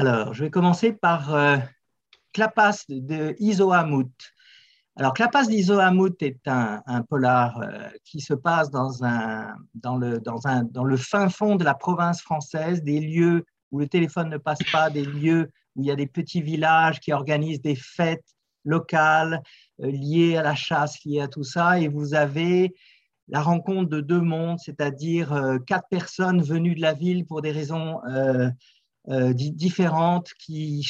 Alors, je vais commencer par euh, Clapas de Iso Alors, Clapas d'Iso est un, polar euh, qui se passe dans, un, dans, le, dans, un, dans le fin fond de la province française, des lieux où le téléphone ne passe pas, des lieux où il y a des petits villages qui organisent des fêtes locales euh, liées à la chasse, liées à tout ça. Et vous avez la rencontre de deux mondes, c'est-à-dire quatre personnes venues de la ville pour des raisons euh, différentes qui,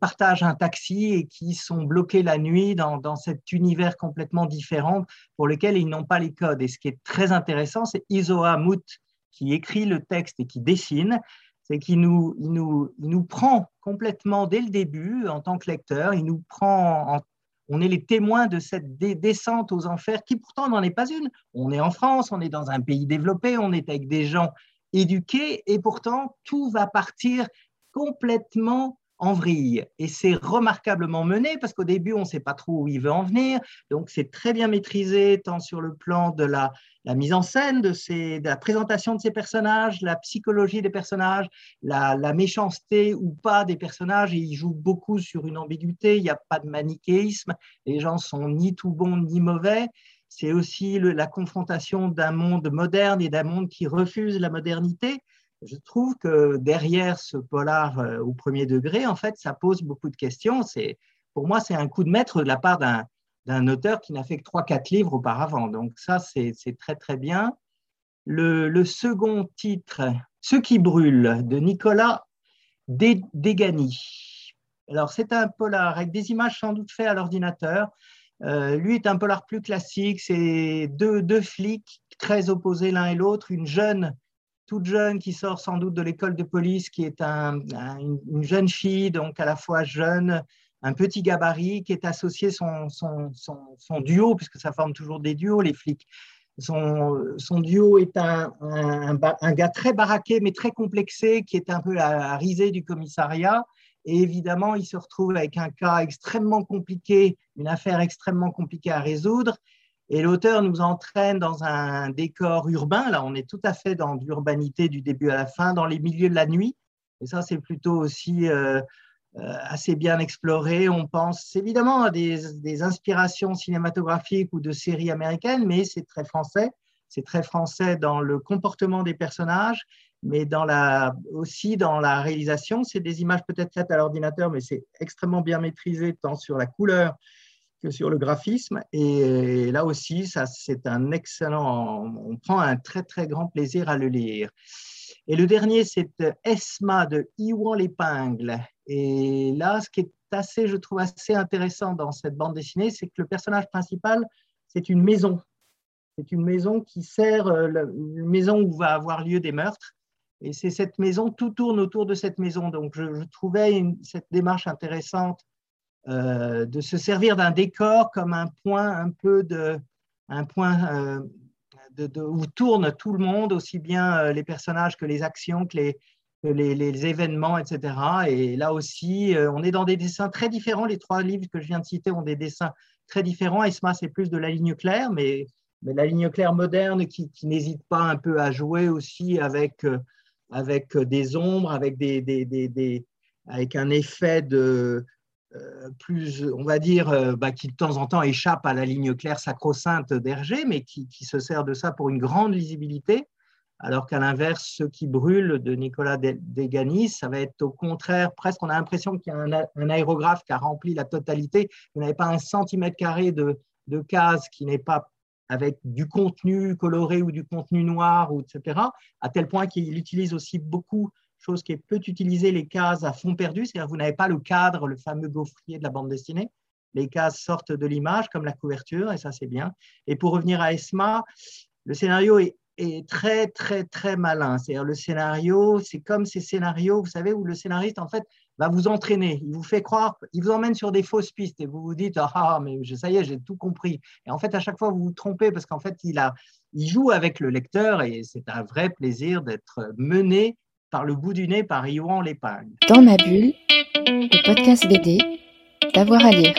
partagent un taxi et qui sont bloqués la nuit dans, cet univers complètement différent pour lequel ils n'ont pas les codes. Et ce qui est très intéressant, c'est Isoa Mout qui écrit le texte et qui dessine, c'est qu'il nous, nous, nous prend complètement dès le début en tant que lecteur, il nous prend on est les témoins de cette descente aux enfers qui pourtant n'en est pas une. On est en France, on est dans un pays développé, on est avec des gens éduqué et pourtant tout va partir complètement en vrille. Et c'est remarquablement mené parce qu'au début, on ne sait pas trop où il veut en venir. Donc, c'est très bien maîtrisé, tant sur le plan de la, mise en scène, de, la présentation de ces personnages, la psychologie des personnages, la, la, méchanceté ou pas des personnages. Et il joue beaucoup sur une ambiguïté. Il n'y a pas de manichéisme. Les gens sont ni tout bons ni mauvais c'est aussi la confrontation d'un monde moderne et d'un monde qui refuse la modernité. Je trouve que derrière ce polar euh, au premier degré, en fait, ça pose beaucoup de questions. C'est, pour moi, c'est un coup de maître de la part d'un, auteur qui n'a fait que 3-4 livres auparavant. Donc ça, c'est, très, très bien. Le, second titre, Ce qui brûle, de Nicolas Degani. Alors, c'est un polar avec des images sans doute faites à l'ordinateur. Euh, lui est un polar plus classique, c'est deux, deux, flics très opposés l'un et l'autre, une jeune, toute jeune qui sort sans doute de l'école de police, qui est une jeune fille, donc à la fois jeune, un petit gabarit, qui est associé son, son, duo, puisque ça forme toujours des duos, les flics. Son, son duo est un, un, gars très baraqué, mais très complexé, qui est un peu la risée du commissariat, et évidemment, il se retrouve avec un cas extrêmement compliqué, une affaire extrêmement compliquée à résoudre. Et l'auteur nous entraîne dans un décor urbain. Là, on est tout à fait dans l'urbanité du début à la fin, dans les milieux de la nuit. Et ça, c'est plutôt aussi euh, euh, assez bien exploré. On pense évidemment à des, des, inspirations cinématographiques ou de séries américaines, mais c'est très français. C'est très français dans le comportement des personnages mais aussi dans la réalisation, c'est des images peut-être faites à l'ordinateur, mais c'est extrêmement bien maîtrisé tant sur la couleur que sur le graphisme. Et là aussi, ça, c'est un excellent, on prend un très très grand plaisir à le lire. Et le dernier, c'est Esma de Iwan l'épingle. Et là, ce qui est assez, je trouve assez intéressant dans cette bande dessinée, c'est que le personnage principal, c'est une maison. C'est une maison qui sert, euh, une maison où va avoir lieu des meurtres. Et c'est cette maison, tout tourne autour de cette maison. Donc, je, trouvais cette démarche intéressante euh, de se servir d'un décor comme un point un peu de, un point euh, où tourne tout le monde, aussi bien euh, les personnages que les actions, que les, les, événements, etc. Et là aussi, on est dans des dessins très différents. Les trois livres que je viens de citer ont des dessins très différents. Esma, c'est plus de la ligne claire, mais, mais la ligne claire moderne qui n'hésite pas un peu à jouer aussi avec avec euh, des ombres, avec, des, avec un effet de euh, plus, on va dire, euh, bah, qui de temps en temps échappe à la ligne claire sacro-sainte d'Hergé, mais qui, se sert de ça pour une grande lisibilité, alors qu'à l'inverse, ce qui brûle de Nicolas Deganis, ça va être au contraire, presque on a l'impression qu'il y a un, un, aérographe qui a rempli la totalité, vous n'avez pas un centimètre carré de, de case qui n'est pas avec du contenu coloré ou du contenu noir, ou etc., à tel point qu'il utilise aussi beaucoup, chose qui est peut utiliser les cases à fond perdu, c'est-à-dire vous n'avez pas le cadre, le fameux gaufrier de la bande dessinée, les cases sortent de l'image comme la couverture, et ça c'est bien. Et pour revenir à ESMA, le scénario est, est très, très, très malin. C'est-à-dire le scénario, c'est comme ces scénarios, vous savez, où le scénariste, en fait, va vous entraîner. Il vous fait croire, il vous emmène sur des fausses pistes et vous vous dites ah, ah mais ça y est, j'ai tout compris. Et en fait, à chaque fois, vous vous trompez parce qu'en fait, il, a, il joue avec le lecteur et c'est un vrai plaisir d'être mené par le bout du nez par Yvan Lépingle. Dans ma bulle, le podcast BD, d'avoir à lire.